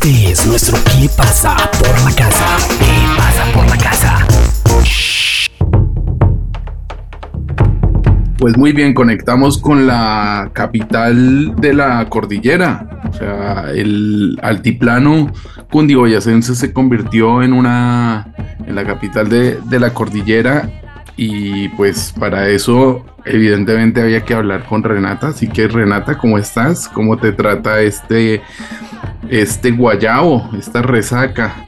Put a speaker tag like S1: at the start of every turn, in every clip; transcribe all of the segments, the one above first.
S1: Este es nuestro ¿Qué pasa por la casa? ¿Qué pasa por la casa?
S2: Pues muy bien, conectamos con la capital de la cordillera. O sea, el altiplano cundiboyacense se convirtió en una en la capital de, de la cordillera y pues para eso evidentemente había que hablar con Renata. Así que Renata, ¿cómo estás? ¿Cómo te trata este, este guayabo, esta resaca?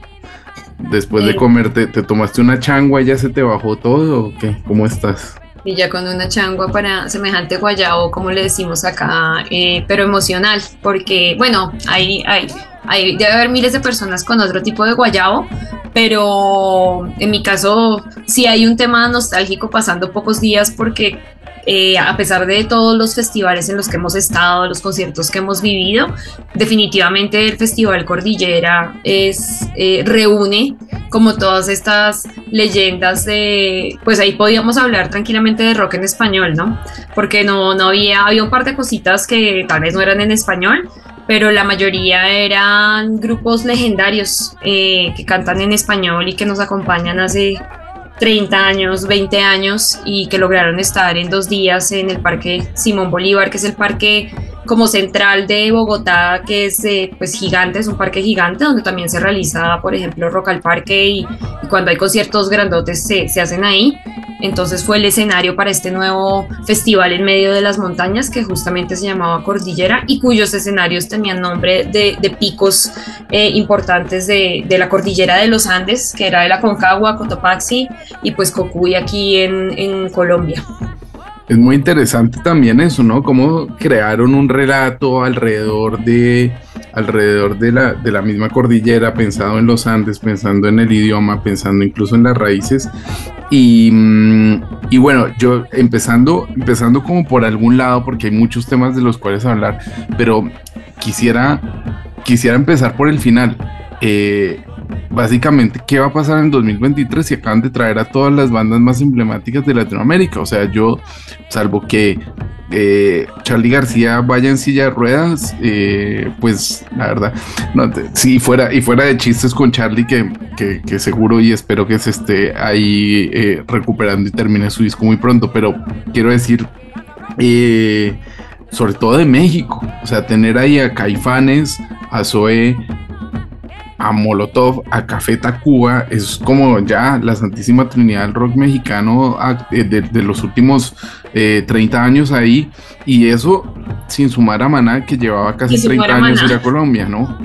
S2: Después de comerte, ¿te tomaste una changua y ya se te bajó todo o qué? ¿Cómo estás?
S3: Y ya con una changua para semejante guayabo, como le decimos acá, eh, pero emocional, porque bueno, hay, hay, hay, debe haber miles de personas con otro tipo de guayabo, pero en mi caso sí hay un tema nostálgico pasando pocos días porque eh, a pesar de todos los festivales en los que hemos estado, los conciertos que hemos vivido, definitivamente el Festival Cordillera es, eh, reúne como todas estas leyendas de, pues ahí podíamos hablar tranquilamente de rock en español, ¿no? Porque no, no había, había un par de cositas que tal vez no eran en español, pero la mayoría eran grupos legendarios eh, que cantan en español y que nos acompañan hace 30 años, 20 años y que lograron estar en dos días en el Parque Simón Bolívar, que es el parque como central de Bogotá, que es eh, pues gigante, es un parque gigante donde también se realiza, por ejemplo, Rock al Parque y, cuando hay conciertos grandotes se, se, hacen ahí. Entonces fue el escenario para este nuevo festival en medio de las montañas que justamente se llamaba Cordillera y cuyos escenarios tenían nombre de, picos eh, importantes de, de, la Cordillera de los Andes, que era de la Concagua, Cotopaxi y pues Cocuy aquí en, en Colombia.
S2: Es muy interesante también eso, ¿no? Cómo crearon un relato alrededor de, alrededor de la, de la misma cordillera, pensado en los Andes, pensando en el idioma, pensando incluso en las raíces. Y, mm, y, bueno, yo empezando, empezando como por algún lado, porque hay muchos temas de los cuales hablar, pero quisiera, quisiera empezar por el final. Eh, básicamente, ¿qué va a pasar en 2023 si acaban de traer a todas las bandas más emblemáticas de Latinoamérica? O sea, yo, salvo que eh, Charlie García vaya en silla de ruedas, eh, pues la verdad, no, si fuera, y fuera de chistes con Charlie, que, que, seguro y espero que se esté ahí eh, recuperando y termine su disco muy pronto, pero quiero decir, sobre todo de México, o sea, tener ahí a Caifanes, a Zoe, a Molotov, a Café Tacuba, es como ya la Santísima Trinidad del rock mexicano de, de los últimos eh, 30 años ahí, y eso sin sumar a Maná, que llevaba casi 30 años ir a Colombia, ¿no?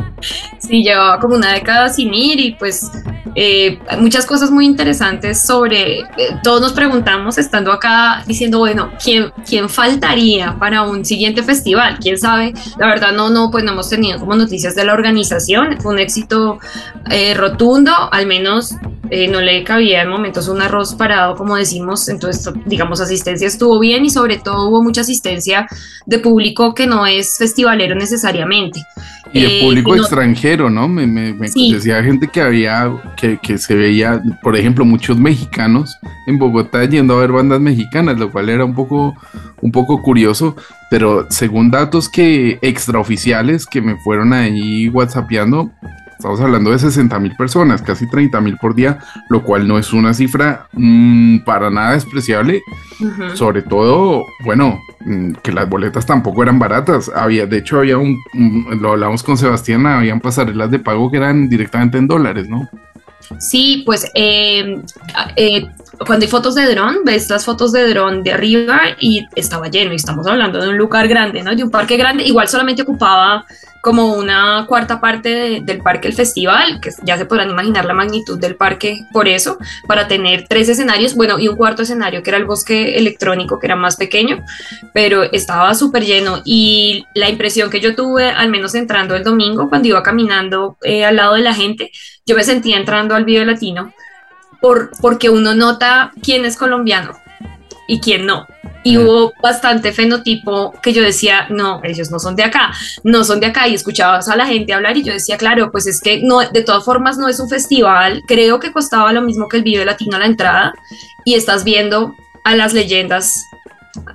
S3: Sí, llevaba como una década sin ir, y pues eh, muchas cosas muy interesantes sobre, eh, todos nos preguntamos estando acá diciendo, bueno, ¿quién, ¿quién faltaría para un siguiente festival? ¿Quién sabe? La verdad no, no, pues no hemos tenido como noticias de la organización, fue un éxito eh, rotundo, al menos eh, no le cabía en momentos un arroz parado, como decimos, entonces, digamos, asistencia estuvo bien y sobre todo hubo mucha asistencia de público que no es festivalero necesariamente.
S2: Y público eh, no, extranjero, ¿no? Me, me, me sí. decía gente que había, que, que, se veía, por ejemplo, muchos mexicanos en Bogotá yendo a ver bandas mexicanas, lo cual era un poco, un poco curioso, pero según datos que extraoficiales que me fueron ahí whatsappeando, Estamos hablando de 60 mil personas, casi 30 mil por día, lo cual no es una cifra mmm, para nada despreciable. Uh -huh. Sobre todo, bueno, mmm, que las boletas tampoco eran baratas. Había, de hecho, había un, lo hablamos con Sebastián, habían pasarelas de pago que eran directamente en dólares, ¿no?
S3: Sí, pues eh, eh, cuando hay fotos de dron, ves las fotos de dron de arriba y estaba lleno. Y estamos hablando de un lugar grande, ¿no? De un parque grande. Igual solamente ocupaba como una cuarta parte de, del parque el festival, que ya se podrán imaginar la magnitud del parque por eso, para tener tres escenarios, bueno, y un cuarto escenario que era el bosque electrónico, que era más pequeño, pero estaba súper lleno. Y la impresión que yo tuve, al menos entrando el domingo, cuando iba caminando eh, al lado de la gente, yo me sentía entrando al video latino, por, porque uno nota quién es colombiano y quién no. Y hubo bastante fenotipo que yo decía, no, ellos no son de acá, no son de acá. Y escuchabas a la gente hablar y yo decía, claro, pues es que no, de todas formas no es un festival. Creo que costaba lo mismo que el video latino a la entrada y estás viendo a las leyendas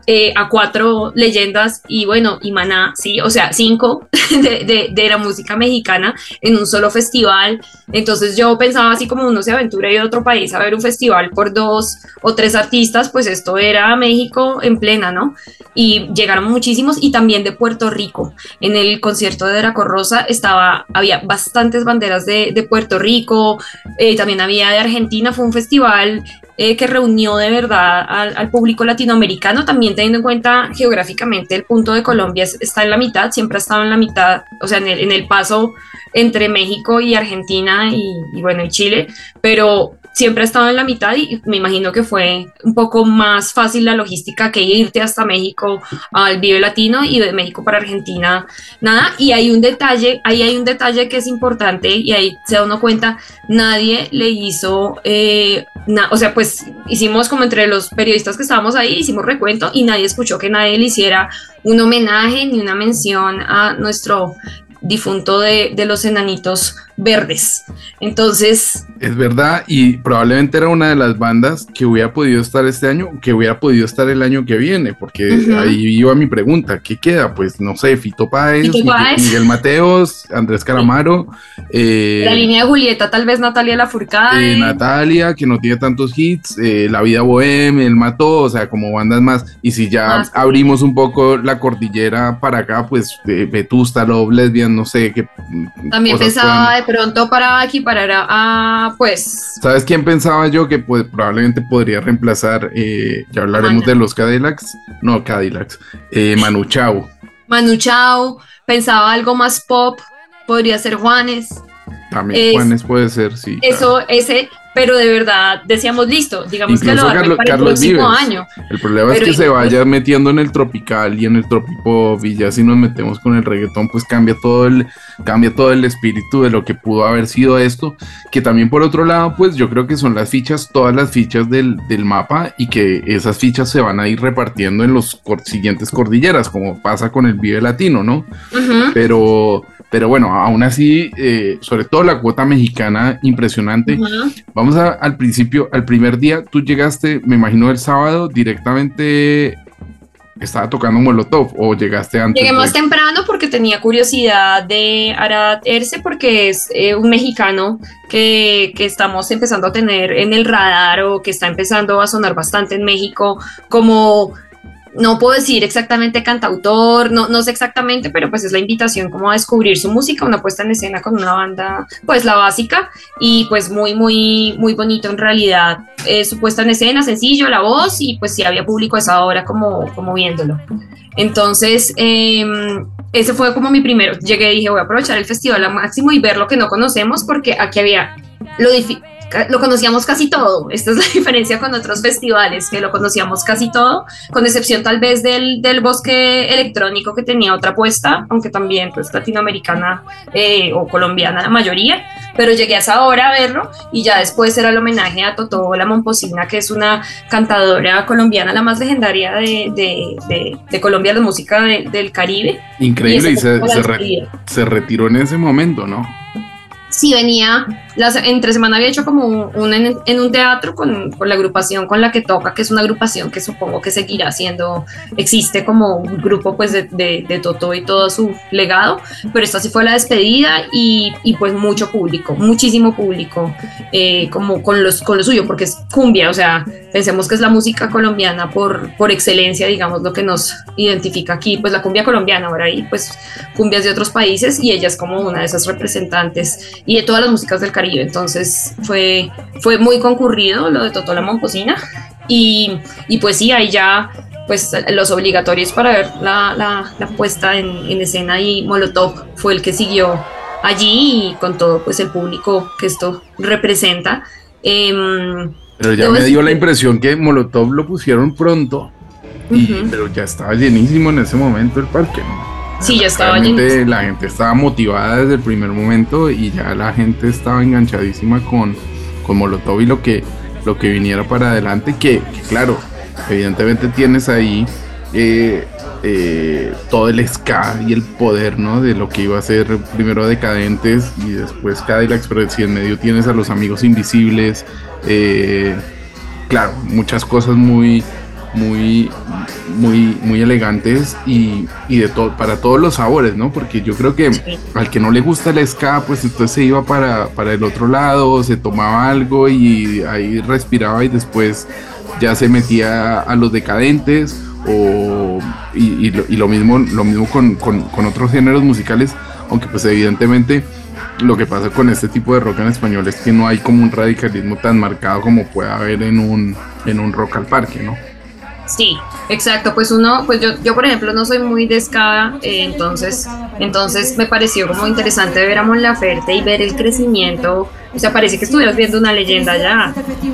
S3: eh, a cuatro leyendas y bueno, y Maná, sí, o sea, cinco de, de, la música mexicana en un solo festival. Entonces yo pensaba así como uno se aventura y otro país a ver un festival por dos o tres artistas, pues esto era México en plena, ¿no? Y llegaron muchísimos y también de Puerto Rico. En el concierto de Draco Rosa estaba, había bastantes banderas de, de Puerto Rico, eh, también había de Argentina, fue un festival eh, que reunió de verdad al, al, público latinoamericano, también teniendo en cuenta geográficamente el punto de Colombia está en la mitad, siempre ha estado en la mitad, o sea, en el, paso entre México y Argentina y, y bueno, y Chile, pero siempre ha estado en la mitad y me imagino que fue un poco más fácil la logística que irte hasta México al Vive Latino y de México para Argentina, nada. Y hay un detalle, ahí hay un detalle que es importante y ahí se da uno cuenta, nadie le hizo, eh, o sea, pues hicimos como entre los periodistas que estábamos ahí, hicimos recuento y nadie escuchó que nadie le hiciera un homenaje ni una mención a nuestro difunto de, de, los enanitos verdes. Entonces...
S2: Es verdad, y probablemente era una de las bandas que hubiera podido estar este año, que hubiera podido estar el año que viene, porque uh -huh. ahí iba mi pregunta, ¿qué queda? Pues no sé, Fito Páez, Fito Páez. Miguel, Mateos, Andrés Calamaro.
S3: Eh, la línea de Julieta, tal vez Natalia Lafourcade.
S2: Eh, Natalia, que no tiene tantos hits, eh, La Vida Boheme, El Mató, o sea, como bandas más, y si ya más abrimos un poco la cordillera para acá, pues Vetusta, Love, Lesbian, no sé qué.
S3: También pensaba puedan... de pronto para equiparar a, a, pues.
S2: ¿Sabes quién pensaba yo que pues, probablemente podría reemplazar? Eh, ya hablaremos de los Cadillacs. No, Cadillacs. Eh, Manu Chao.
S3: Manu Chao. Pensaba algo más pop. Podría ser Juanes.
S2: También es, Juanes puede ser, sí.
S3: Eso, claro. ese, pero de verdad decíamos listo, digamos Incluso que lo Carlos, para Carlos el próximo
S2: Vives.
S3: año.
S2: El problema pero es que se vaya metiendo en el tropical y en el tropipop y ya si nos metemos con el reggaetón pues cambia todo el cambia todo el espíritu de lo que pudo haber sido esto, que también por otro lado pues yo creo que son las fichas, todas las fichas del, del mapa y que esas fichas se van a ir repartiendo en los cor siguientes cordilleras como pasa con el Vive Latino, ¿no? Uh -huh. Pero pero bueno, aún así, eh, sobre todo la cuota mexicana, impresionante. Uh -huh. Vamos a, al principio, al primer día, tú llegaste, me imagino, el sábado directamente. Estaba tocando Molotov o llegaste antes.
S3: Llegué más de... temprano porque tenía curiosidad de Arad Erce porque es eh, un mexicano que, que, estamos empezando a tener en el radar o que está empezando a sonar bastante en México como no puedo decir exactamente cantautor, no, no sé exactamente, pero pues es la invitación como a descubrir su música, una puesta en escena con una banda, pues la básica, y pues muy, muy, muy bonito en realidad, eh, su puesta en escena, sencillo, la voz, y pues sí había público a esa hora como, como viéndolo. Entonces, eh, ese fue como mi primero, llegué y dije, voy a aprovechar el festival al máximo y ver lo que no conocemos, porque aquí había lo difícil lo conocíamos casi todo. Esta es la diferencia con otros festivales, que lo conocíamos casi todo, con excepción tal vez del, del bosque electrónico que tenía otra puesta, aunque también pues latinoamericana eh, o colombiana la mayoría, pero llegué a esa hora a verlo y ya después era el homenaje a Totó La Momposina, que es una cantadora colombiana, la más legendaria de, de, de, de Colombia, la música del Caribe.
S2: Increíble, y, y se, se, re, se retiró en ese momento, ¿no?
S3: Sí venía, las, entre semana había hecho como un, en, un teatro con, con, la agrupación con la que toca, que es una agrupación que supongo que seguirá siendo, existe como un grupo pues de, de, de Toto y todo su legado, pero esta sí fue la despedida y, y pues mucho público, muchísimo público, eh, como con, los, con lo suyo, porque es cumbia, o sea, pensemos que es la música colombiana por, por excelencia, digamos, lo que nos identifica aquí, pues la cumbia colombiana, ahora ahí pues cumbias de otros países y ella es como una de esas representantes y de todas las músicas del Caribe. Entonces fue, fue muy concurrido lo de Totó la Momposina. Y, y pues sí, ahí ya pues los obligatorios para ver la, la, la puesta en, en, escena y Molotov fue el que siguió allí y con todo pues el público que esto representa. Eh,
S2: pero ya me dio la impresión que Molotov lo pusieron pronto, y, uh -huh. pero ya estaba llenísimo en ese momento el parque, ¿no?
S3: Sí, ya estaba
S2: Realmente la gente estaba motivada desde el primer momento y ya la gente estaba enganchadísima con, con Molotov y lo que, lo que viniera para adelante, que, que claro, evidentemente tienes ahí eh, eh, todo el ska y el poder, ¿no? De lo que iba a ser primero Decadentes y después Cadillacs, pero si en medio tienes a los amigos invisibles, eh, claro, muchas cosas muy muy, muy, muy elegantes y, y de todo, para todos los sabores, ¿no? Porque yo creo que al que no le gusta el ska, pues entonces se iba para, para el otro lado, se tomaba algo y ahí respiraba y después ya se metía a los decadentes o, y, y, lo, mismo, lo mismo con, con, con otros géneros musicales, aunque pues evidentemente lo que pasa con este tipo de rock en español es que no hay como un radicalismo tan marcado como puede haber en un, en un rock al parque, ¿no?
S3: Sí, exacto. Pues uno, pues yo, yo por ejemplo no soy muy de ska, eh, entonces, entonces me pareció como interesante ver a Mon Laferte y ver el crecimiento. O sea, parece que estuvieras viendo una leyenda ya.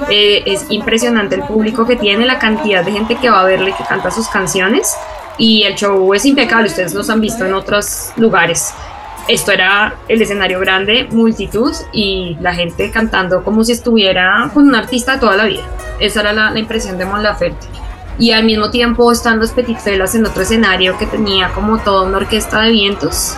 S3: Eh, es impresionante el público que tiene, la cantidad de gente que va a verle, que canta sus canciones. Y el show es impecable, ustedes los han visto en otros lugares esto era el escenario grande, multitud y la gente cantando como si estuviera con un artista toda la vida. Esa era la, impresión de Mon Laferte. Y al mismo tiempo estando Petit Felas en otro escenario que tenía como toda una orquesta de vientos,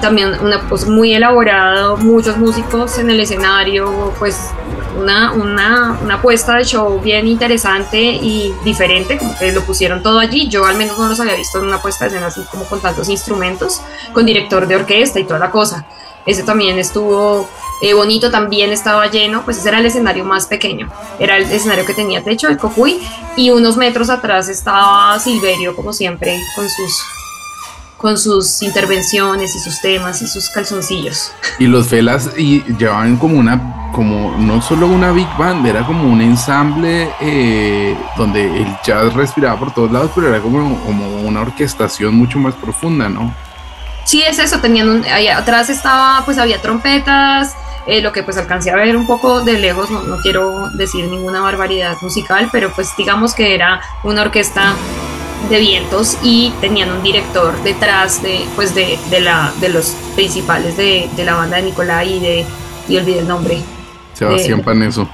S3: también una pues muy elaborado, muchos músicos en el escenario, pues una, una, una puesta de show bien interesante y diferente, como que lo pusieron todo allí. Yo al menos no los había visto en una puesta de escena así como con tantos instrumentos, con director de orquesta y toda la cosa. Ese también estuvo eh, bonito, también estaba lleno, pues ese era el escenario más pequeño. Era el escenario que tenía techo, el cocuy, y unos metros atrás estaba Silverio, como siempre, con sus con sus intervenciones y sus temas y sus calzoncillos.
S2: Y los Felas y llevaban como una, como no solo una big band, era como un ensamble eh, donde el jazz respiraba por todos lados, pero era como, como una orquestación mucho más profunda, ¿no?
S3: Sí, es eso, tenían un, atrás estaba, pues había trompetas, eh, lo que pues alcancé a ver un poco de lejos, no, no quiero decir ninguna barbaridad musical, pero pues digamos que era una orquesta de vientos y tenían un director detrás de, pues de, de, la, de los principales de, de, la banda de Nicolai y de, y olvidé el nombre.
S2: Sebastián Paneso.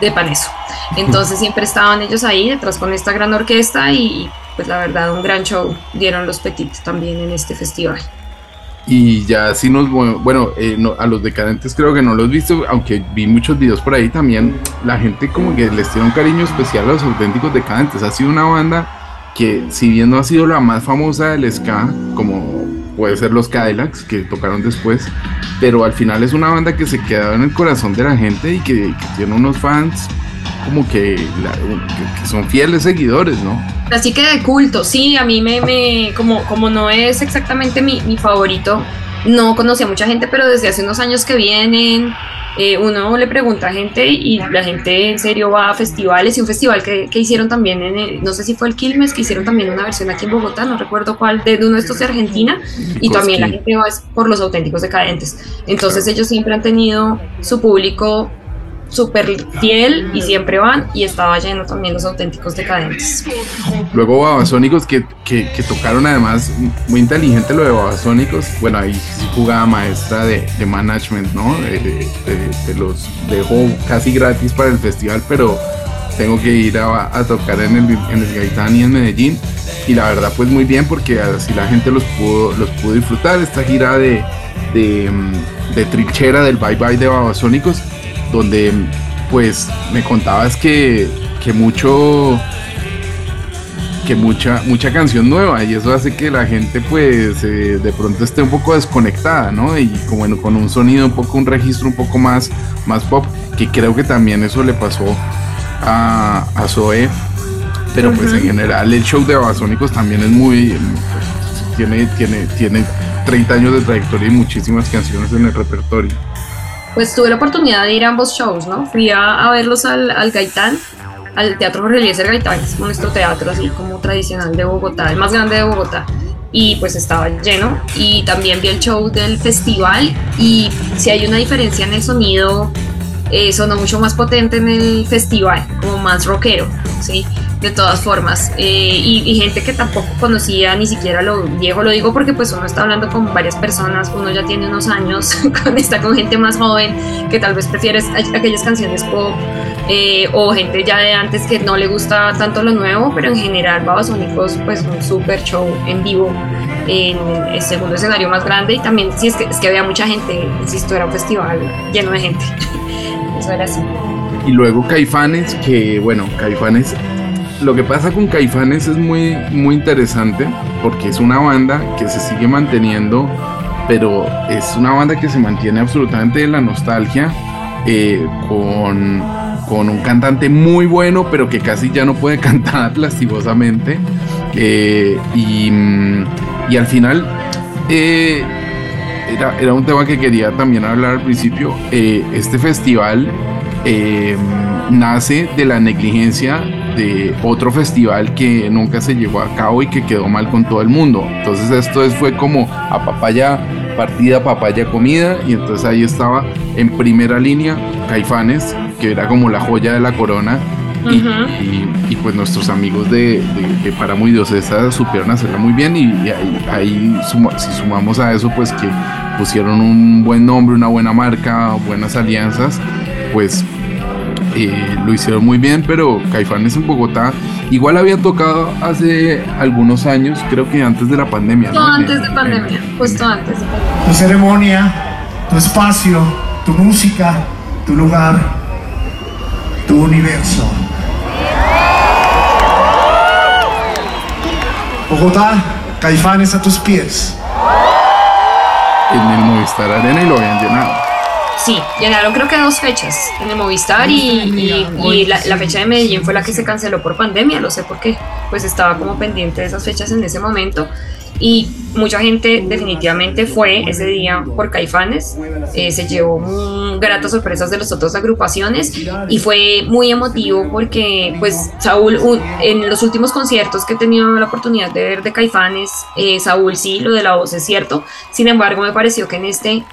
S3: De Paneso. Entonces siempre estaban ellos ahí detrás con esta gran orquesta y pues la verdad un gran show dieron los Petits también en este festival.
S2: Y ya sí nos, bueno, eh, a los decadentes creo que no los he visto, aunque vi muchos videos por ahí también, la gente como que les tiene un cariño especial a los auténticos decadentes. Ha sido una banda que si bien no ha sido la más famosa del ska, como puede ser los Cadillacs, que tocaron después, pero al final es una banda que se queda en el corazón de la gente y que, tiene unos fans como que, son fieles seguidores, ¿no?
S3: Así que de culto, sí, a mí me, me como, como no es exactamente mi, mi favorito, no conocí a mucha gente, pero desde hace unos años que vienen, eh, uno le pregunta a gente y la gente en serio va a festivales y un festival que, que hicieron también, en no sé si fue el Quilmes, que hicieron también una versión aquí en Bogotá, no recuerdo cuál, de uno de estos de Argentina, y también la gente va por los auténticos decadentes. Entonces ellos siempre han tenido su público súper fiel y siempre van y estaba lleno también los auténticos decadentes.
S2: Luego Babasónicos que, que, tocaron además muy inteligente lo de Babasónicos, bueno ahí jugaba maestra de, de management, ¿no? De, los dejó casi gratis para el festival, pero tengo que ir a, a tocar en el, en el Gaitán y en Medellín y la verdad pues muy bien porque así la gente los pudo, los pudo disfrutar esta gira de, de, de trinchera del Bye Bye de Babasónicos donde pues me contabas que, que mucho que mucha mucha canción nueva y eso hace que la gente pues eh, de pronto esté un poco desconectada no y como con un sonido un poco un registro un poco más más pop que creo que también eso le pasó a, a Zoe pero pues en general el show de Babasónicos también es muy pues, tiene tiene tiene 30 años de trayectoria y muchísimas canciones en el repertorio
S3: pues tuve la oportunidad de ir a ambos shows, ¿no? Fui a, verlos al, al, Gaitán, al Teatro Jorge Eliezer Gaitán, que es nuestro teatro así como tradicional de Bogotá, el más grande de Bogotá. Y pues estaba lleno. Y también vi el show del festival. Y si hay una diferencia en el sonido, eh, sonó mucho más potente en el festival, como más rockero, ¿sí? De todas formas. Eh, y, gente que tampoco conocía ni siquiera lo viejo, lo digo porque pues uno está hablando con varias personas, uno ya tiene unos años, está con gente más joven que tal vez prefiere aquellas canciones pop eh, o gente ya de antes que no le gusta tanto lo nuevo, pero en general Babasónicos pues un super show en vivo en el segundo escenario más grande y también si es que, es que había mucha gente, insisto, era un festival lleno de gente. Eso era así.
S2: Y luego Caifanes, que bueno, Caifanes lo que pasa con Caifanes es muy, muy interesante porque es una banda que se sigue manteniendo, pero es una banda que se mantiene absolutamente en la nostalgia, eh, con, con, un cantante muy bueno, pero que casi ya no puede cantar lastimosamente. Eh, y, y, al final eh, era, era, un tema que quería también hablar al principio. este festival nace de la negligencia de otro festival que nunca se llevó a cabo y que quedó mal con todo el mundo. Entonces esto es, fue como a papaya partida, papaya comida y entonces ahí estaba en primera línea Caifanes, que era como la joya de la corona. y, pues nuestros amigos de, de, de Para Muy Diosesa supieron hacerla muy bien y, ahí, si sumamos a eso pues que pusieron un buen nombre, una buena marca, buenas alianzas, pues lo hicieron muy bien, pero Caifanes en Bogotá igual había tocado hace algunos años, creo que antes de la pandemia.
S3: ¿no? antes de pandemia, justo antes
S4: Tu ceremonia, tu espacio, tu música, tu lugar, tu universo. Bogotá, Caifanes a tus pies.
S2: En el Movistar Arena y lo habían llenado.
S3: Sí, llenaron creo que dos fechas en el Movistar y, la, fecha de Medellín fue la que se canceló por pandemia, lo sé porque pues estaba como pendiente de esas fechas en ese momento. Y mucha gente definitivamente fue ese día por Caifanes, eh, se llevó gratas sorpresas de las otras agrupaciones y fue muy emotivo porque pues Saúl en los últimos conciertos que he tenido la oportunidad de ver de Caifanes, eh, Saúl sí, lo de la voz es cierto, sin embargo me pareció que en este...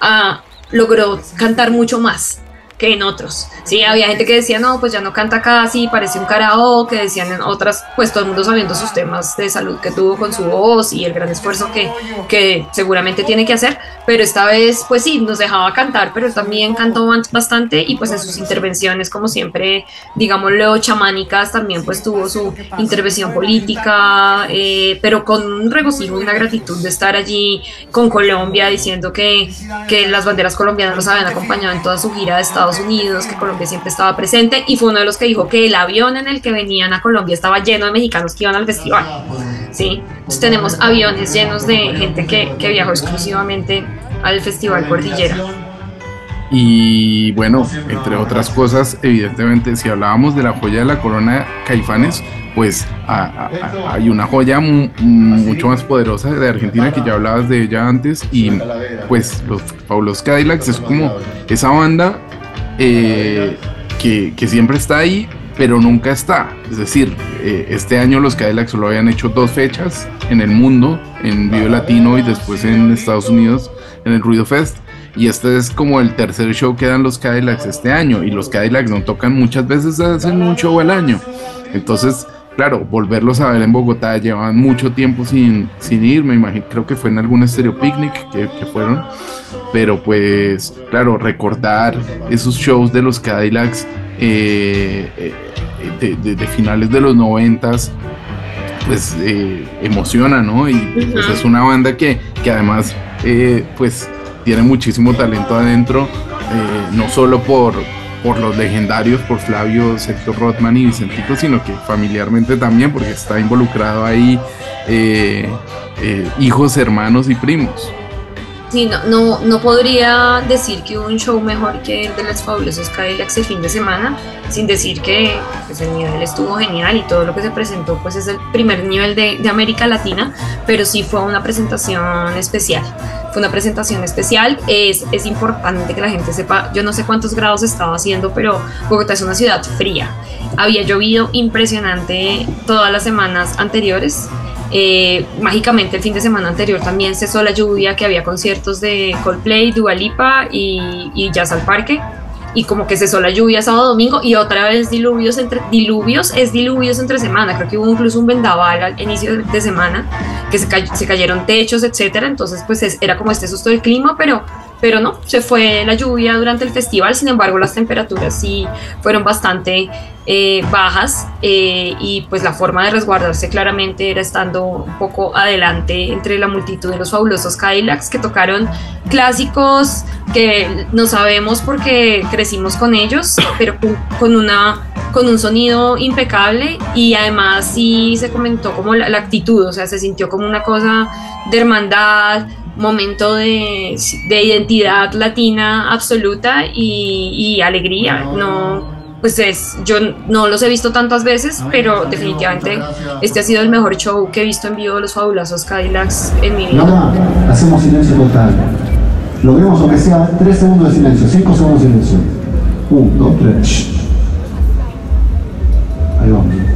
S3: Ah, logró cantar mucho más que en otros. Sí, había gente que decía, no, pues ya no canta casi, parece un karaoke, decían en otras, pues todo el mundo sabiendo sus temas de salud que tuvo con su voz y el gran esfuerzo que, que seguramente tiene que hacer, pero esta vez, pues sí, nos dejaba cantar, pero también cantó bastante y pues en sus intervenciones, como siempre, digámoslo, chamánicas, también pues tuvo su intervención política, eh, pero con un regocijo una gratitud de estar allí con Colombia, diciendo que, que las banderas colombianas los habían acompañado en toda su gira de Estados Unidos, que Colombia siempre estaba presente, y fue uno de los que dijo que el avión en el que venían a Colombia estaba lleno de mexicanos que iban al festival. ¿sí? Entonces tenemos aviones llenos de gente que, que viajó exclusivamente al Festival Cordillera.
S2: Y bueno, entre otras cosas, evidentemente, si hablábamos de la joya de la corona Caifanes, pues hay una joya mucho más poderosa de Argentina que ya hablabas de ella antes y pues los Paulos Cadillacs es como esa banda eh, que, siempre está ahí, pero nunca está. Es decir, eh, este año los Cadillacs solo habían hecho dos fechas en el mundo, en Vive Latino y después en Estados Unidos, en el Ruido Fest. Y este es como el tercer show que dan los Cadillacs este año. Y los Cadillacs no tocan muchas veces, hacen un show al año. Entonces, claro, volverlos a ver en Bogotá llevan mucho tiempo sin, sin ir. Me imagino, creo que fue en algún Stereo Picnic que, que fueron pero pues claro, recordar esos shows de los Cadillacs eh, eh, de, finales de los noventas, pues eh, emociona, ¿no? Y pues, es una banda que, que además pues tiene muchísimo talento adentro, no solo por, por los legendarios, por Flavio, Sergio Rothman y Vicentico, sino que familiarmente también, porque está involucrado ahí hijos, hermanos y primos.
S3: Sí, no, no, podría decir que hubo un show mejor que el de los fabulosos Cadillacs el fin de semana, sin decir que pues, el nivel estuvo genial y todo lo que se presentó pues es el primer nivel de, de América Latina, pero sí fue una presentación especial. Fue una presentación especial, es, es importante que la gente sepa, yo no sé cuántos grados estaba haciendo, pero Bogotá es una ciudad fría. Había llovido impresionante todas las semanas anteriores, eh, mágicamente el fin de semana anterior también cesó la lluvia, que había conciertos de Coldplay, Dua Lipa y, y Jazz al Parque. Y como que cesó la lluvia sábado domingo y otra vez diluvios entre diluvios es diluvios entre semana. Creo que hubo incluso un vendaval al inicio de semana que se, se cayeron techos, etcétera. Entonces, pues era como este susto del clima, pero pero no, se fue la lluvia durante el festival, sin embargo las temperaturas sí fueron bastante eh, bajas eh, y pues la forma de resguardarse claramente era estando un poco adelante entre la multitud de los fabulosos Cadillacs que tocaron clásicos que no sabemos porque crecimos con ellos, pero con, una con un sonido impecable y además sí se comentó como la, actitud, o sea, se sintió como una cosa de hermandad, momento de, identidad latina absoluta y, alegría. No, pues es, yo no los he visto tantas veces, pero definitivamente este ha sido el mejor show que he visto en vivo de los fabulosos Cadillacs en mi vida.
S5: hacemos silencio total. Logremos aunque sea 3 segundos de silencio, 5 segundos de silencio. 1, 2, 3. Ahí vamos.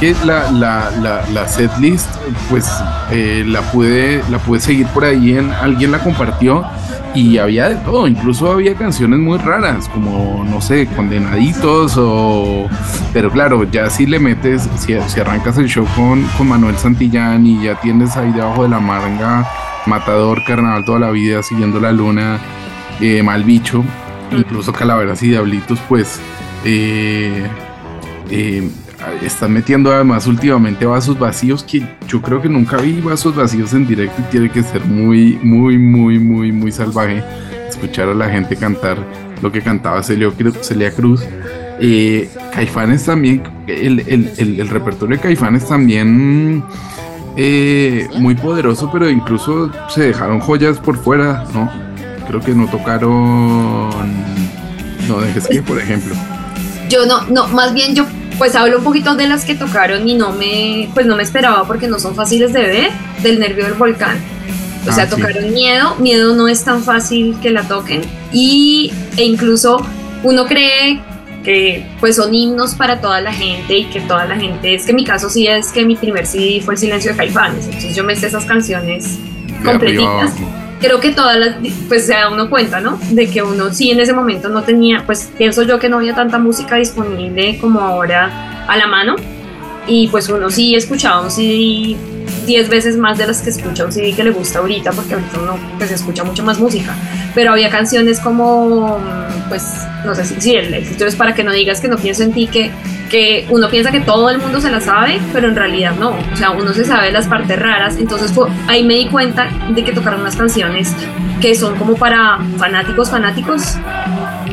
S2: Que la, la, la, la setlist, pues eh, la pude la pude seguir por ahí, en, alguien la compartió y había de todo, incluso había canciones muy raras, como, no sé, Condenaditos o... Pero claro, ya si le metes, si, si arrancas el show con, con, Manuel Santillán y ya tienes ahí debajo de la manga Matador, Carnaval toda la vida, Siguiendo la Luna, eh, Mal Bicho, incluso Calaveras y Diablitos, pues... Eh, eh, están metiendo además últimamente vasos vacíos que yo creo que nunca vi vasos vacíos en directo y tiene que ser muy, muy, muy, muy, muy salvaje escuchar a la gente cantar lo que cantaba Celia Cruz. Eh, Caifanes también, el, el, el, repertorio de Caifanes también eh, muy poderoso, pero incluso se dejaron joyas por fuera, ¿no? Creo que no tocaron No dejes que, por ejemplo.
S3: Yo no, no, más bien yo pues hablo un poquito de las que tocaron y no me, pues no me esperaba porque no son fáciles de ver, del nervio del volcán. O sea, ah, tocaron miedo, miedo no es tan fácil que la toquen. Y e incluso uno cree que pues son himnos para toda la gente y que toda la gente, es que mi caso sí es que mi primer CD fue El Silencio de Caifanes, entonces yo me sé esas canciones completitas creo que todas las, pues se da uno cuenta, ¿no? De que uno sí en ese momento no tenía, pues pienso yo que no había tanta música disponible como ahora a la mano. Y pues uno sí escuchaba un CD 10 veces más de las que escucha un CD que le gusta ahorita, porque ahorita uno pues escucha mucho más música. Pero había canciones como, pues, no sé si, sí, el éxito es para que no digas que no pienso en ti, que que uno piensa que todo el mundo se la sabe, pero en realidad no. O sea, uno se sabe las partes raras. Entonces ahí me di cuenta de que tocaron unas canciones que son como para fanáticos, fanáticos,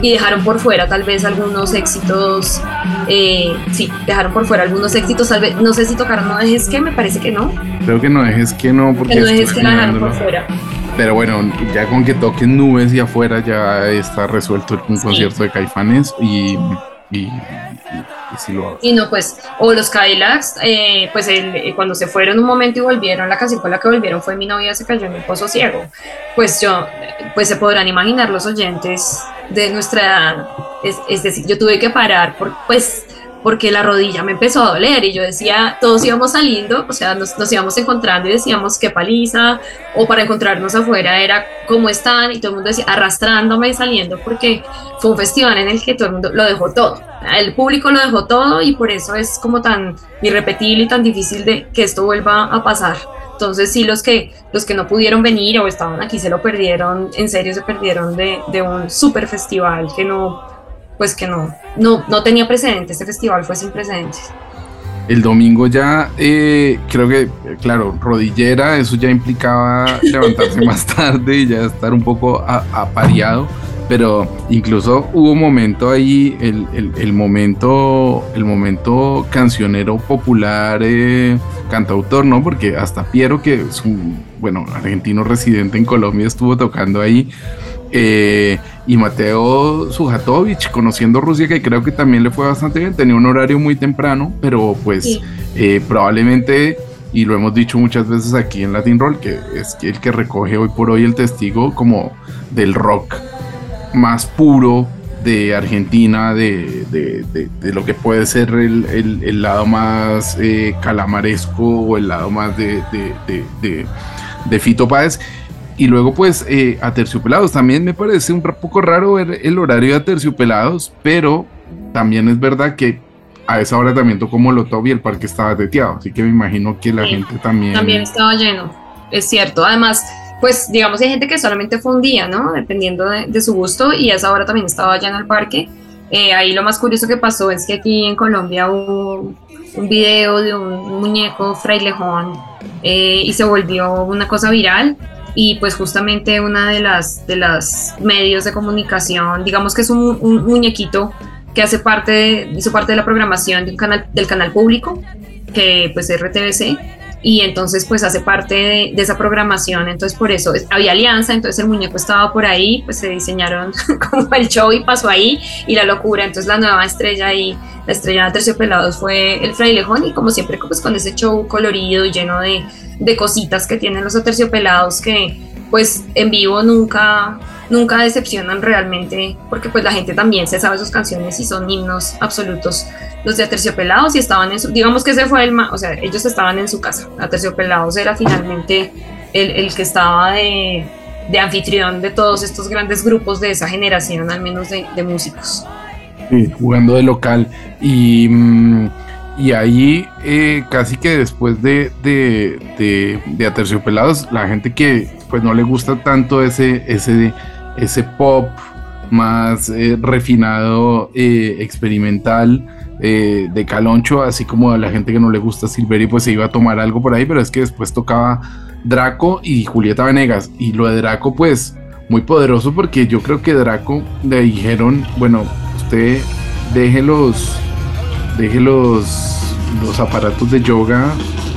S3: y dejaron por fuera tal vez algunos éxitos. Eh, sí, dejaron por fuera algunos éxitos. Tal vez, no sé si tocaron No Dejes que, me parece que no.
S2: Creo que No Dejes que no, porque.
S3: no Dejes que la dejaron por fuera.
S2: Pero bueno, ya con que toquen nubes y afuera ya está resuelto un concierto de Caifanes y, y
S3: y no, pues, o los Cadillacs, eh, pues el, eh, cuando se fueron un momento y volvieron, la canción con la que volvieron fue Mi novia se cayó en el pozo ciego. Pues yo, pues se podrán imaginar los oyentes de nuestra edad. Es, es decir, yo tuve que parar, por, pues porque la rodilla me empezó a doler y yo decía, todos íbamos saliendo, o sea, nos, íbamos encontrando y decíamos qué paliza, o para encontrarnos afuera era cómo están y todo el mundo decía arrastrándome y saliendo porque fue un festival en el que todo el mundo lo dejó todo, el público lo dejó todo y por eso es como tan irrepetible y tan difícil de que esto vuelva a pasar. Entonces sí, los que, los que no pudieron venir o estaban aquí se lo perdieron, en serio se perdieron de, de un super festival que no, pues que no, no, no tenía precedentes, este festival fue sin precedentes.
S2: El domingo ya, eh, creo que, claro, rodillera, eso ya implicaba levantarse más tarde y ya estar un poco apareado, pero incluso hubo un momento ahí, el, momento, el momento cancionero popular, eh, cantautor, ¿no? Porque hasta Piero, que es un, bueno, argentino residente en Colombia, estuvo tocando ahí. Eh, y Mateo Sujatovic, conociendo Rusia, que creo que también le fue bastante bien, tenía un horario muy temprano, pero pues eh, probablemente, y lo hemos dicho muchas veces aquí en Latin Roll, que es el que recoge hoy por hoy el testigo como del rock más puro de Argentina, de, de, lo que puede ser el, el, lado más eh, calamaresco o el lado más de, de Fito Páez y luego, pues, eh, a Terciopelados. También me parece un poco raro ver el horario de Terciopelados, pero también es verdad que a esa hora también tocó Molotov y el parque estaba teteado. Así que me imagino que la gente también.
S3: También estaba lleno, es cierto. Además, pues, digamos, hay gente que solamente fue un día, ¿no? Dependiendo de, su gusto, y a esa hora también estaba lleno el parque. Eh, ahí lo más curioso que pasó es que aquí en Colombia hubo un video de un muñeco frailejón eh, y se volvió una cosa viral y pues justamente una de las de los medios de comunicación, digamos que es un, muñequito que hace parte hizo parte de la programación del canal, del canal público, que pues es RTBC, y entonces pues hace parte de, de, esa programación, entonces por eso había alianza, entonces el muñeco estaba por ahí, pues se diseñaron como el show y pasó ahí y la locura, entonces la nueva estrella ahí, la estrella de Terciopelados fue el frailejón y como siempre pues con ese show colorido y lleno de, de cositas que tienen los aterciopelados que pues en vivo nunca nunca decepcionan realmente porque pues la gente también se sabe sus canciones y son himnos absolutos los de Aterciopelados y estaban en su, digamos que ese fue el, o sea, ellos estaban en su casa, Aterciopelados era finalmente el, el que estaba de, de, anfitrión de todos estos grandes grupos de esa generación, al menos de, de músicos.
S2: Sí, jugando de local y... Mm, y ahí eh, casi que después de, de, de, Aterciopelados, la gente que pues no le gusta tanto ese, ese, ese pop más eh, refinado, eh, experimental, eh, de Caloncho, así como a la gente que no le gusta Silverio, pues se iba a tomar algo por ahí, pero es que después tocaba Draco y Julieta Venegas. Y lo de Draco, pues muy poderoso, porque yo creo que Draco le dijeron, bueno, usted deje los, deje los, los aparatos de yoga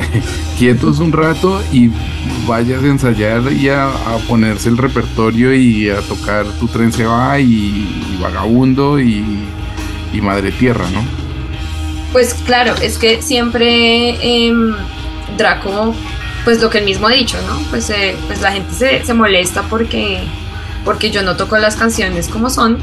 S2: quietos un rato y vayas a ensayar y a, ponerse el repertorio y a tocar tu tren se va y, vagabundo y, y madre tierra, ¿no?
S3: Pues claro, es que siempre em, Draco, pues lo que él mismo ha dicho, ¿no? Pues, eh, pues la gente se, se, molesta porque, porque yo no toco las canciones como son,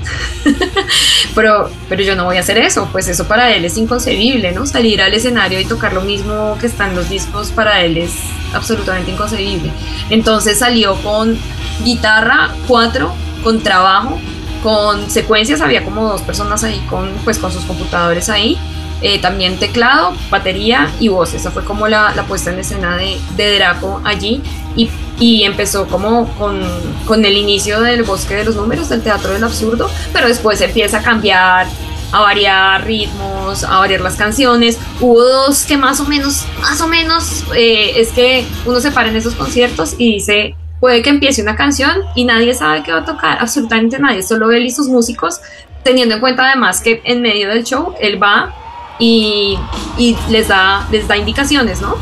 S3: pero, pero yo no voy a hacer eso, pues eso para él es inconcebible, ¿no? Salir al escenario y tocar lo mismo que están los discos para él es absolutamente inconcebible. Entonces salió con guitarra, cuatro, con trabajo, con secuencias, había como dos personas ahí con, pues, con sus computadores ahí eh, también teclado, batería y voz. Esa fue como la, la puesta en escena de, de Draco allí y, y empezó como con, con, el inicio del bosque de los números, del teatro del absurdo, pero después empieza a cambiar, a variar ritmos, a variar las canciones. Hubo dos que más o menos, más o menos, eh, es que uno se para en esos conciertos y dice, puede que empiece una canción y nadie sabe qué va a tocar, absolutamente nadie, solo él y sus músicos, teniendo en cuenta además que en medio del show él va y, les, da, les da indicaciones, ¿no?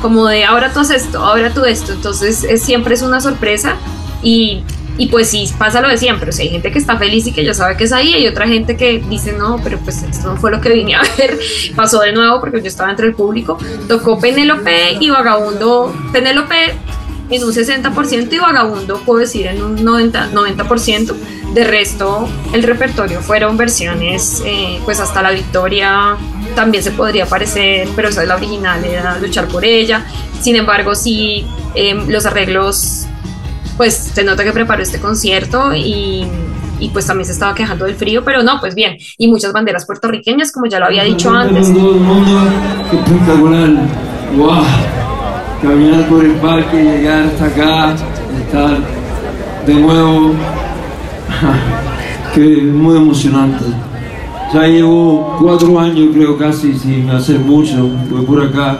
S3: Como de ahora tú haces esto, ahora tú esto. Entonces es, siempre es una sorpresa y, y pues sí, pasa lo de siempre. O sea, hay gente que está feliz y que ya sabe que es ahí, hay otra gente que dice, no, pero pues esto no fue lo que vine a ver. Pasó de nuevo porque yo estaba entre el público. Tocó Penélope y Vagabundo. Penélope en un 60% y Vagabundo, puedo decir, en un 90%. 90%. De resto, el repertorio fueron versiones, eh, pues hasta la victoria también se podría parecer, pero esa es la original, era luchar por ella. Sin embargo, sí, em, los arreglos, pues se nota que preparó este concierto y, y, pues también se estaba quejando del frío, pero no, pues bien, y muchas banderas puertorriqueñas, como ya lo había dicho antes.
S6: espectacular, wow, caminar por el parque, llegar hasta acá, estar de nuevo que es muy emocionante. Ya llevo cuatro años, creo casi, sin hacer mucho. Voy por acá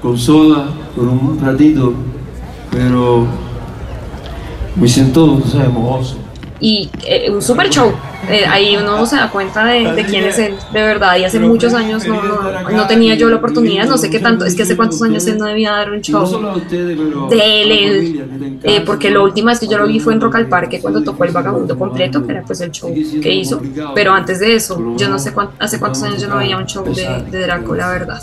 S6: con soda, por un ratito, pero me siento, o sea,
S3: y eh, un super show. Eh, ahí uno se da cuenta de, quién es él, de verdad. Y hace muchos años no, no, tenía yo la oportunidad, no sé qué tanto, es que hace cuántos años él no debía dar un show de él, eh, porque la última vez que yo lo vi fue en Rock al Parque cuando tocó el Vagabundo completo, que era pues el show que hizo. Pero antes de eso, yo no sé hace cuántos años yo no veía un show de, de Draco, la verdad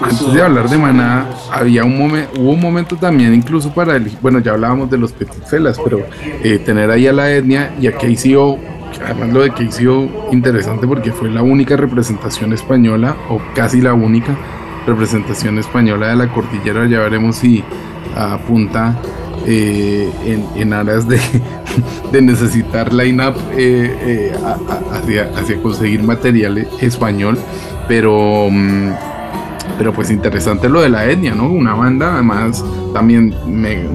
S2: antes de hablar de Maná, había un momento, hubo un momento también incluso para el, bueno, ya hablábamos de los Petit Felas, pero eh, tener ahí a la etnia y a KCO, además lo de KCO interesante porque fue la única representación española, o casi la única representación española de la cordillera, ya veremos si apunta eh, en, aras de, de necesitar line-up eh, hacia, hacia, conseguir material español, pero... Mm, pero pues interesante lo de la etnia, ¿no? Una banda además también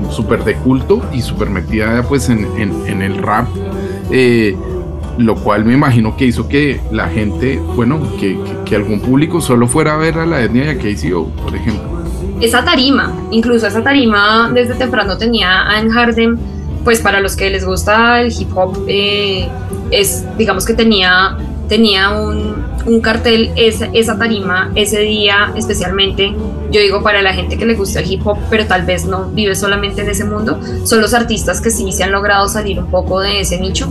S2: súper de culto y súper metida pues en, el rap. Eh, lo cual me imagino que hizo que la gente, bueno, que, algún público solo fuera a ver a la etnia a KCO, por ejemplo.
S3: Esa tarima, incluso esa tarima desde temprano tenía a En Harden, pues para los que les gusta el hip hop, eh, es, digamos que tenía, tenía un, un cartel, esa, esa tarima, ese día especialmente, yo digo para la gente que le gusta el hip hop, pero tal vez no vive solamente en ese mundo, son los artistas que sí se han logrado salir un poco de ese nicho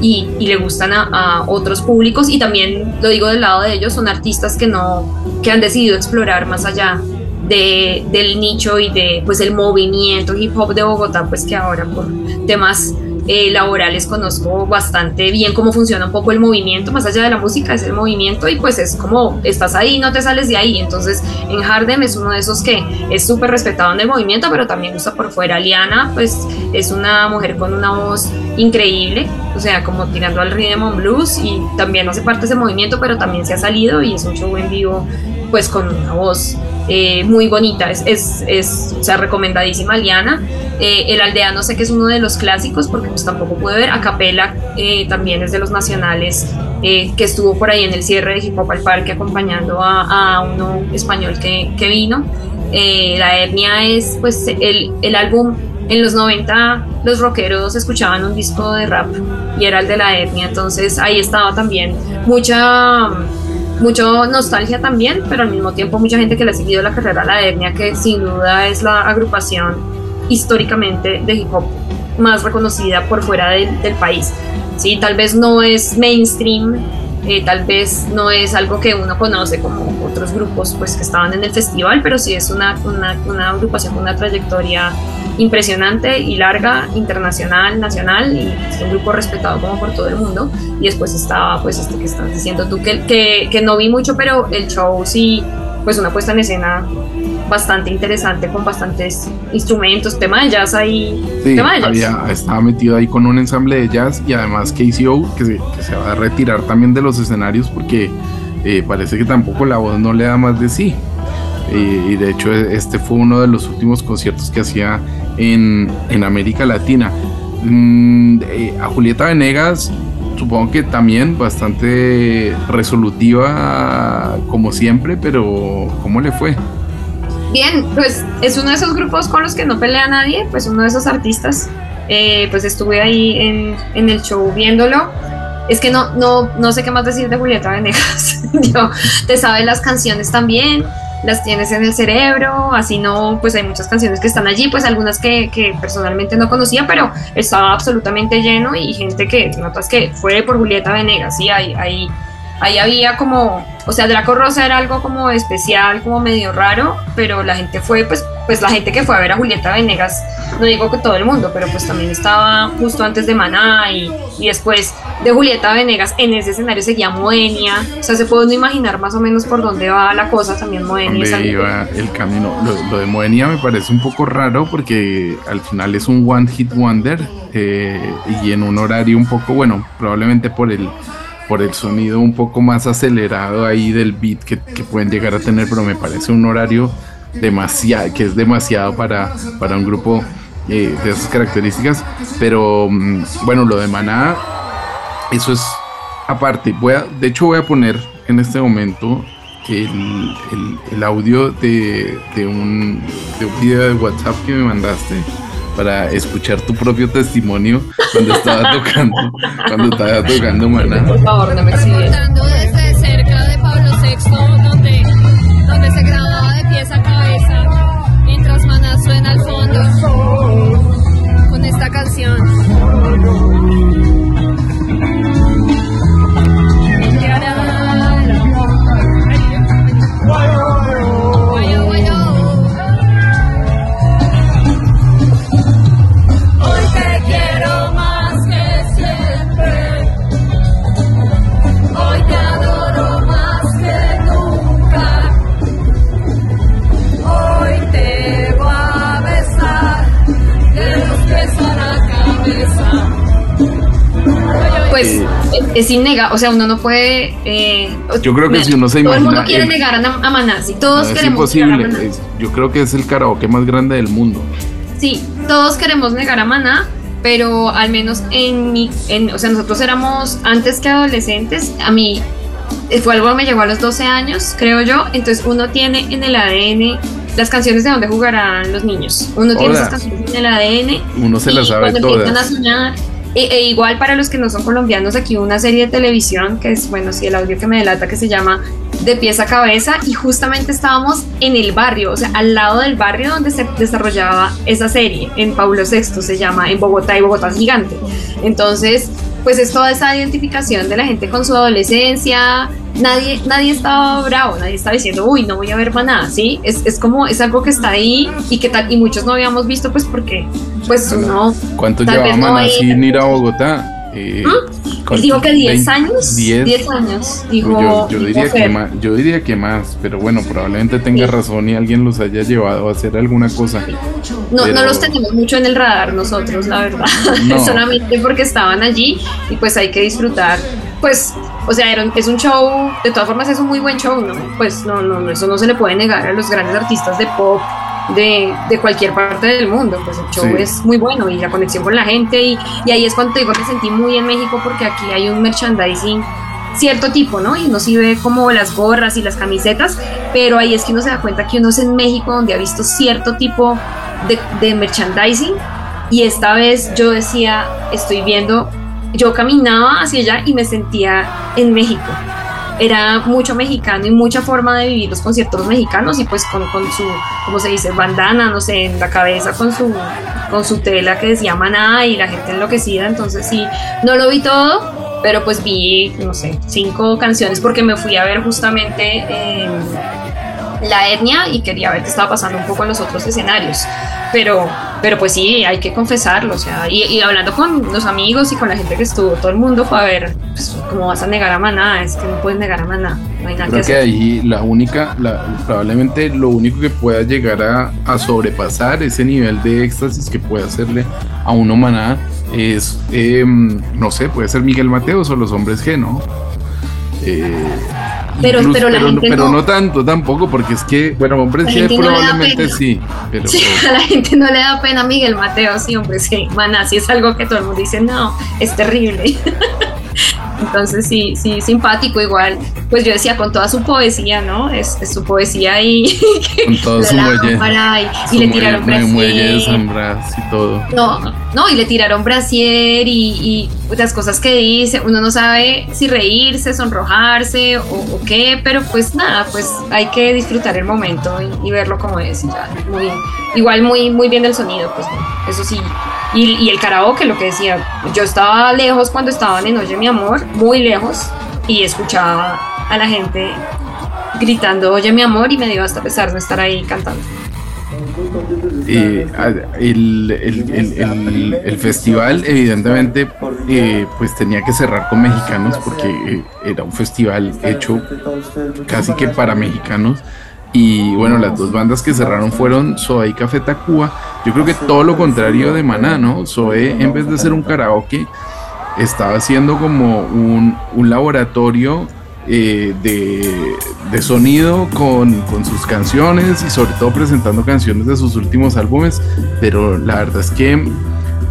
S3: y, le gustan a, otros públicos y también lo digo del lado de ellos, son artistas que no, que han decidido explorar más allá de, del nicho y de pues el movimiento hip hop de Bogotá, pues que ahora por temas eh, laborales conozco bastante bien cómo funciona un poco el movimiento, más allá de la música es el movimiento y pues es como estás ahí, no te sales de ahí. Entonces en Harden es uno de esos que es súper respetado en el movimiento, pero también usa por fuera. Liana pues es una mujer con una voz increíble, o sea, como tirando al rhythm and blues y también hace parte de ese movimiento, pero también se ha salido y es un show en vivo pues con una voz eh, muy bonita, es, es, es o sea, recomendadísima Liana. Eh, el aldeano sé que es uno de los clásicos porque pues tampoco pude ver. Acapela eh, también es de los nacionales que estuvo por ahí en el cierre de Hip Hop al Parque acompañando a, a uno español que, que vino. la etnia es pues el, el álbum en los 90 los rockeros escuchaban un disco de rap y era el de la etnia, entonces ahí estaba también mucha mucho nostalgia también, pero al mismo tiempo mucha gente que le ha seguido la carrera a la etnia, que sin duda es la agrupación históricamente de hip hop más reconocida por fuera del país. Sí, tal vez no es mainstream, eh, tal vez no es algo que uno conoce como otros grupos pues, que estaban en el festival, pero sí es una, una, una agrupación con una trayectoria impresionante y larga, internacional, nacional, y es un grupo respetado como por todo el mundo. Y después estaba, pues, este que estás diciendo tú, que, que, que no vi mucho, pero el show sí, pues, una puesta en escena bastante interesante con bastantes instrumentos, tema de jazz ahí.
S2: Sí, Había, estaba metido ahí con un ensamble de jazz y además KCO que se, que se va a retirar también de los escenarios porque eh, parece que tampoco la voz no le da más de sí. y de hecho este fue uno de los últimos conciertos que hacía en, en América Latina. Mm, a Julieta Venegas supongo que también bastante resolutiva como siempre, pero ¿cómo le fue?
S3: Bien, pues es uno de esos grupos con los que no pelea nadie, pues uno de esos artistas. Eh, pues estuve ahí en, en, el show viéndolo. Es que no, no, no sé qué más decir de Julieta Venegas. Yo, te sabes las canciones también, las tienes en el cerebro, así no, pues hay muchas canciones que están allí, pues algunas que, que personalmente no conocía, pero estaba absolutamente lleno y gente que notas que fue por Julieta Venegas, sí, hay, hay ahí había como, o sea, Draco Rosa era algo como especial, como medio raro, pero la gente fue, pues, pues la gente que fue a ver a Julieta Venegas, no digo que todo el mundo, pero pues también estaba justo antes de Maná y, y después de Julieta Venegas en ese escenario seguía Moenia, o sea, se puede uno imaginar más o menos por dónde va la cosa también Moenia.
S2: iba el camino, lo, de Moenia me parece un poco raro porque al final es un one hit wonder eh, y en un horario un poco, bueno, probablemente por el por el sonido un poco más acelerado ahí del beat que, pueden llegar a tener, pero me parece un horario demasiado, que es demasiado para, para un grupo eh, de esas características. Pero mm, bueno, lo de Maná, eso es aparte. Voy a, de hecho, voy a poner en este momento el, el, audio de, de, un, de un video de WhatsApp que me mandaste para escuchar tu propio testimonio cuando estaba tocando, cuando estaba tocando Maná.
S3: Por favor, no me
S7: Hablando desde cerca de Pablo VI, donde, donde se grababa de pies a cabeza, mientras Maná suena al fondo con esta canción.
S3: Es innegable, o sea, uno no puede... Eh,
S2: yo creo que si uno se imagina...
S3: Todo el mundo quiere negar a, Maná, si todos
S2: no,
S3: queremos
S2: es imposible, yo creo que es el karaoke más grande del mundo.
S3: Sí, todos queremos negar a Maná, pero al menos en mi, en, o sea, nosotros éramos antes que adolescentes, a mí eh, fue algo que me llegó a los 12 años, creo yo, entonces uno tiene en el ADN las canciones de donde jugarán los niños, uno tiene esas canciones en el ADN.
S2: Uno se las sabe
S3: cuando empiezan a
S2: todas.
S3: sonar, e, igual para los que no son colombianos, aquí una serie de televisión que es, bueno, sí, el audio que me delata, que se llama De pies a cabeza, y justamente estábamos en el barrio, o sea, al lado del barrio donde se desarrollaba esa serie, en Pablo VI se llama, en Bogotá, y Bogotá gigante. Entonces, pues es toda esa identificación de la gente con su adolescencia. Nadie, nadie estaba bravo, nadie estaba diciendo, uy, no voy a ver nada, ¿sí? Es, es como, es algo que está ahí y que tal, y muchos no habíamos visto, pues porque, pues uno,
S2: ¿Cuánto llevaba
S3: no
S2: ir a Bogotá? Eh,
S3: él
S2: ¿cuánto?
S3: dijo que 10
S2: ¿20?
S3: años,
S2: 10.
S3: 10 años, dijo,
S2: yo, yo diría que más, yo diría que más, pero bueno, probablemente tenga
S3: Sí.
S2: razón y alguien los haya llevado a hacer alguna cosa.
S3: No,
S2: Pero-
S3: no los tenemos mucho en el radar nosotros, la verdad.
S2: No.
S3: Solamente porque estaban allí y pues hay que disfrutar. Pues, o sea, es un show, de todas formas es un muy buen show, ¿no? Pues no, no, eso no se le puede negar a los grandes artistas de pop de, de cualquier parte del mundo. Pues el show
S2: Sí.
S3: es muy bueno y la conexión con la gente. Y, y ahí es cuando digo, me sentí muy en México porque aquí hay un merchandising cierto tipo, ¿no? Y uno sí ve como las gorras y las camisetas, pero ahí es que uno se da cuenta que uno es en México donde ha visto cierto tipo de, de merchandising y esta vez yo decía, estoy viendo, yo caminaba hacia allá y me sentía en México. Era mucho mexicano y mucha forma de vivir los conciertos mexicanos y pues con, con su, como se dice, bandana, no sé, en la cabeza con su, con su tela que decía maná y la gente enloquecida, entonces sí, no lo vi todo, pero pues vi, no sé, cinco canciones porque me fui a ver justamente la etnia y quería ver qué estaba pasando un poco en los otros escenarios. Pero, pero pues sí, hay que confesarlo, o sea, y, y hablando con los amigos y con la gente que estuvo, todo el mundo fue a ver, pues, ¿cómo vas a negar a Maná? Es que no puedes negar a Maná, no hay nada que
S2: Creo que
S3: hacer.
S2: ahí la única, la, probablemente lo único que pueda llegar a, a sobrepasar ese nivel de éxtasis que puede hacerle a uno maná es, em, no sé, puede ser Miguel Mateos o los hombres G, ¿no? Eh,
S3: Pero-
S2: incluso-
S3: pero la gente
S2: pero
S3: no-
S2: no tanto tampoco, porque es que, bueno,
S3: no le da
S2: probablemente sí, pero
S3: Sí, a la gente no le da pena a Miguel Mateo, sí, hombre, sí, Maná, sí es algo que todo el mundo dice, no, es terrible. Entonces sí, sí, simpático igual. Pues yo decía, con toda su poesía, ¿no? Es, es su poesía y
S2: con todo su muelle,
S3: y, y le tiraron
S2: muelle
S3: brasier.
S2: Y todo.
S3: No, no, y le tiraron brasier y, y las cosas que dice, uno no sabe si reírse, sonrojarse o, o qué, pero pues nada, pues hay que disfrutar el momento y, y verlo como es. ya, muy, igual muy, muy bien el sonido, pues eso sí. Y, el karaoke, lo que decía, yo estaba lejos cuando estaban en Oye mi amor, muy lejos, y escuchaba a la gente gritando Oye mi amor y me dio hasta pesar de estar ahí cantando.
S2: Eh, a- el, el- el- festival evidentemente eh, pues tenía que cerrar con mexicanos porque eh, era un festival hecho casi que para mexicanos y bueno las dos bandas que cerraron fueron Zoe y Café Tacuba yo creo que todo lo contrario de Maná no Zoe en vez de ser un karaoke estaba haciendo como un, un laboratorio eh, de, de sonido con, con sus canciones y sobre todo presentando canciones de sus últimos álbumes, pero la verdad es que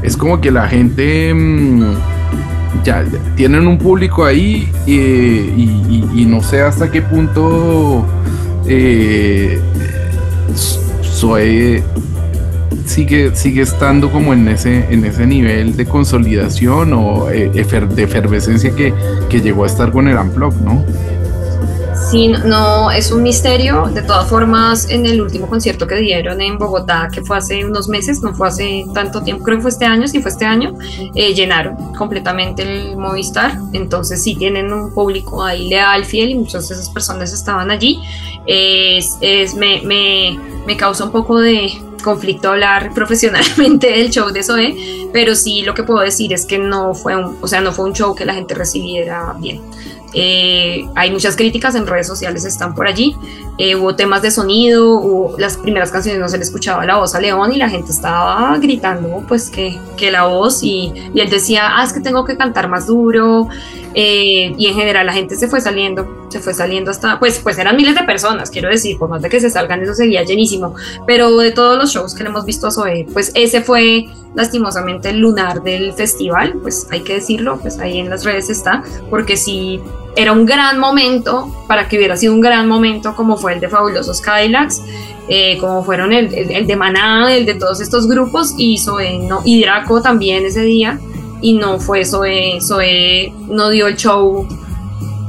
S2: es como que la gente mm, ya, tienen un público ahí eh, y no sé hasta qué punto eh, Zoe sigue, sigue estando como en ese, en ese nivel de consolidación o eh, efer- de efervescencia que, que llegó a estar con el Unplugged, ¿no?
S3: Sí, no, es un misterio. De todas formas, en el último concierto que dieron en Bogotá, que fue hace unos meses, no fue hace tanto tiempo, creo que fue este año, sí fue este año, eh, llenaron completamente el Movistar. Entonces sí tienen un público ahí leal, fiel, y muchas de esas personas estaban allí. Es, es- me, me, me causa un poco de conflicto hablar profesionalmente del show de Zoe, pero sí lo que puedo decir es que no fue un, o sea, no fue un show que la gente recibiera bien. Eh, hay muchas críticas en redes sociales, están por allí. Eh, hubo temas de sonido, hubo, las primeras canciones no se le escuchaba la voz a León y la gente estaba gritando pues que, que la voz y, y, él decía, ah, es que tengo que cantar más duro. Eh, y en general la gente se fue saliendo, se fue saliendo hasta, pues, pues eran miles de personas, quiero decir, por más de que se salgan, eso seguía llenísimo. Pero de todos los shows que le hemos visto a Zoe, pues ese fue lastimosamente el lunar del festival, pues hay que decirlo, pues ahí en las redes está, porque sí era un gran momento, para que hubiera sido un gran momento como fue el de Fabulosos Cadillacs, eh, como fueron el, el, de Maná, el de todos estos grupos, y Zoe, no, y Draco también ese día, y no fue Zoe, Zoe no dio el show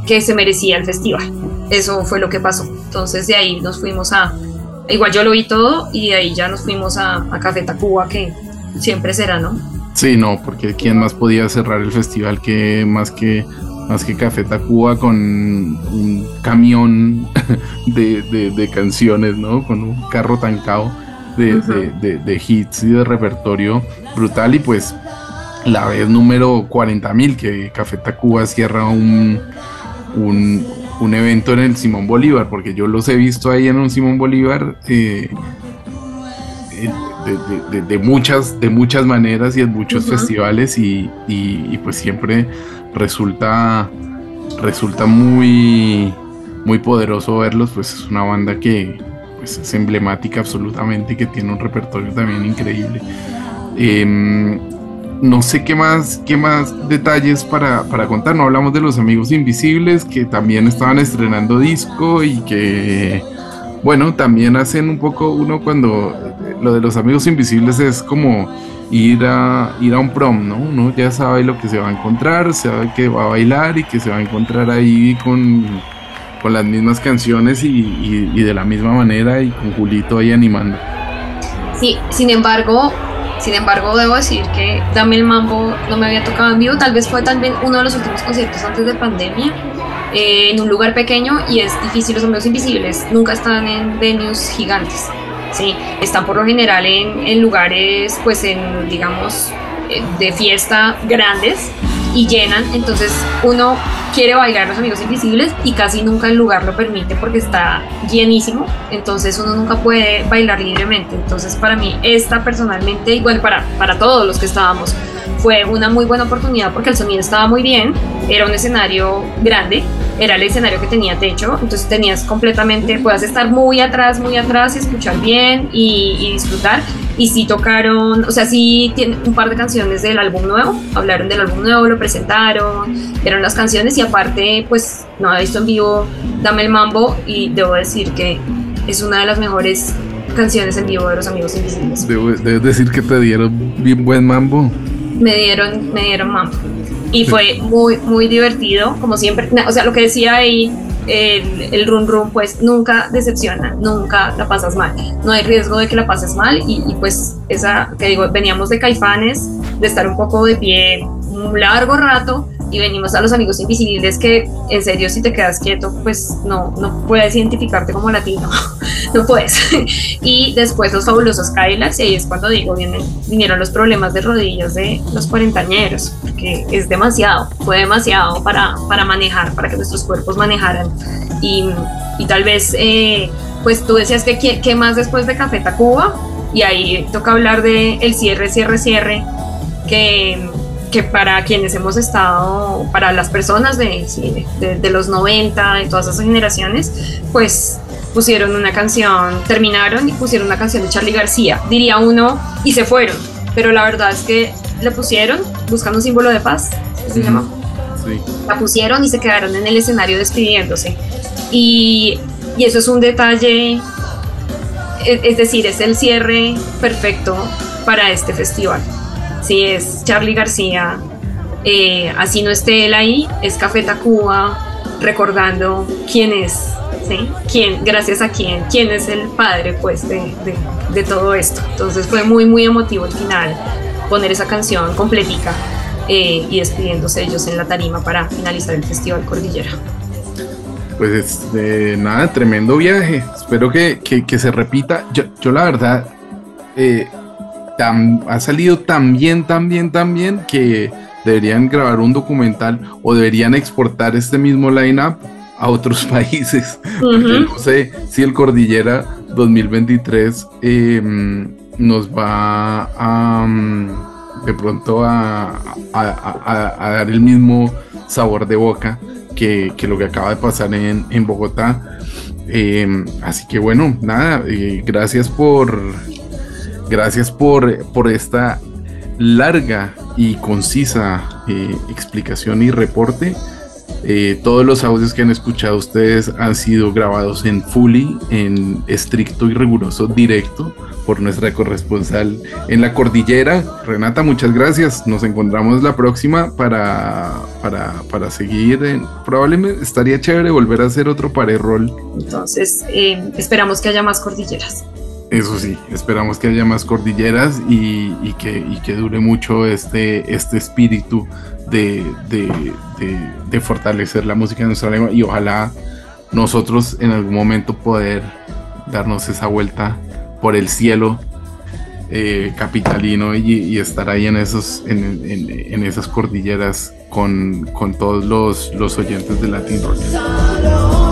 S3: que se merecía el festival. Eso fue lo que pasó. Entonces de ahí nos fuimos a, igual yo lo vi todo, y de ahí ya nos fuimos a, a Café Tacuba, que siempre será, ¿no?
S2: Sí, no, porque ¿quién más podía cerrar el festival que más que más que Café Tacuba con un camión de, de, de canciones, ¿no? Con un carro tancado de, uh -huh. de, de, hits y de repertorio brutal y pues la vez número 40.000 que Café Tacuba cierra un, un, un, evento en el Simón Bolívar, porque yo los he visto ahí en un Simón Bolívar eh, de, de, de, muchas, de muchas maneras y en muchos uh -huh. festivales y, y, y, pues siempre resulta, resulta muy, muy poderoso verlos, pues es una banda que pues, es emblemática absolutamente y que tiene un repertorio también increíble. Eh, no sé qué más, qué más detalles para, para, contar. No hablamos de los amigos invisibles que también estaban estrenando disco y que, bueno, también hacen un poco uno cuando lo de los amigos invisibles es como ir a, ir a un prom, ¿no? Uno ya sabe lo que se va a encontrar, sabe que va a bailar y que se va a encontrar ahí con, con las mismas canciones y, y de la misma manera y con Julito ahí animando.
S3: Sí, sin embargo, sin embargo, debo decir que Dame el Mambo no me había tocado en vivo, tal vez fue también uno de los últimos conciertos antes de pandemia, eh, en un lugar pequeño y es difícil, los amigos invisibles nunca están en venues gigantes, ¿sí? están por lo general en, en lugares, pues en, digamos, eh, de fiesta grandes y llenan, entonces uno quiere bailar los amigos invisibles y casi nunca el lugar lo permite porque está llenísimo, entonces uno nunca puede bailar libremente, entonces para mí esta personalmente, y bueno, para, para todos los que estábamos, fue una muy buena oportunidad porque el sonido estaba muy bien, era un escenario grande, era el escenario que tenía techo, entonces tenías completamente, puedas estar muy atrás, muy atrás escuchar bien y, y disfrutar. Y sí tocaron, o sea, sí tienen un par de canciones del álbum nuevo, hablaron del álbum nuevo, lo presentaron, dieron las canciones y aparte, pues no he visto en vivo Dame el Mambo y debo decir que es una de las mejores canciones en vivo de los Amigos Invisibles.
S2: Debes decir que te dieron bien buen mambo.
S3: Me dieron, me dieron mambo y fue muy, muy divertido, como siempre. O sea, lo que decía ahí, el, el run run, pues nunca decepciona, nunca la pasas mal. No hay riesgo de que la pases mal y, y pues esa, que digo, veníamos de caifanes, de estar un poco de pie un largo rato y venimos a los amigos invisibles que en serio si te quedas quieto pues no, no puedes identificarte como latino, no puedes. y después los fabulosos Cadillacs y ahí es cuando digo, vienen, vinieron los problemas de rodillas de los cuarentañeros, porque es demasiado, fue demasiado para, para manejar, para que nuestros cuerpos manejaran y, y tal vez eh, pues tú decías que qué más después de Café Tacuba y ahí toca hablar de el cierre, cierre, cierre que que para quienes hemos estado, para las personas de, de, de, los 90, de todas esas generaciones, pues pusieron una canción, terminaron y pusieron una canción de Charlie García, diría uno, y se fueron, pero la verdad es que le pusieron, buscando un símbolo de paz, se llama. Sí. La pusieron y se quedaron en el escenario despidiéndose. Y, y eso es un detalle, es, es decir, es el cierre perfecto para este festival si es Charlie García, eh, así no esté él ahí, es Café Tacuba recordando quién es. ¿Quién, gracias a quién, quién es el padre pues de, de, todo esto. Entonces fue muy muy emotivo el final, poner esa canción completica eh, y despidiéndose ellos en la tarima para finalizar el Festival Cordillera.
S2: Pues eh, nada, tremendo viaje. Espero que, que, que se repita. Yo, yo la verdad, eh, tan, ha salido tan bien, tan bien, tan bien que deberían grabar un documental o deberían exportar este mismo line-up a otros países. Porque no sé si el Cordillera 2023 em, nos va a mm, de pronto a, dar el mismo sabor de boca que, lo que acaba de pasar en, en Bogotá. Em, así que bueno, nada, eh, gracias por gracias por, por esta larga y concisa eh, explicación y reporte. Eh, todos los audios que han escuchado ustedes han sido grabados en fully, en estricto y riguroso directo por nuestra corresponsal en la cordillera. Renata, muchas gracias. Nos encontramos la próxima para, para, seguir. probablemente estaría chévere volver a hacer otro pared roll.
S3: Entonces, eh, esperamos que haya más cordilleras.
S2: Eso sí, esperamos que haya más cordilleras y, que, dure mucho este, este espíritu de, de, fortalecer la música en nuestra lengua y ojalá nosotros en algún momento poder darnos esa vuelta por el cielo eh, capitalino y, estar ahí en, esos, en, esas cordilleras con, todos los, los oyentes de Latin Rock.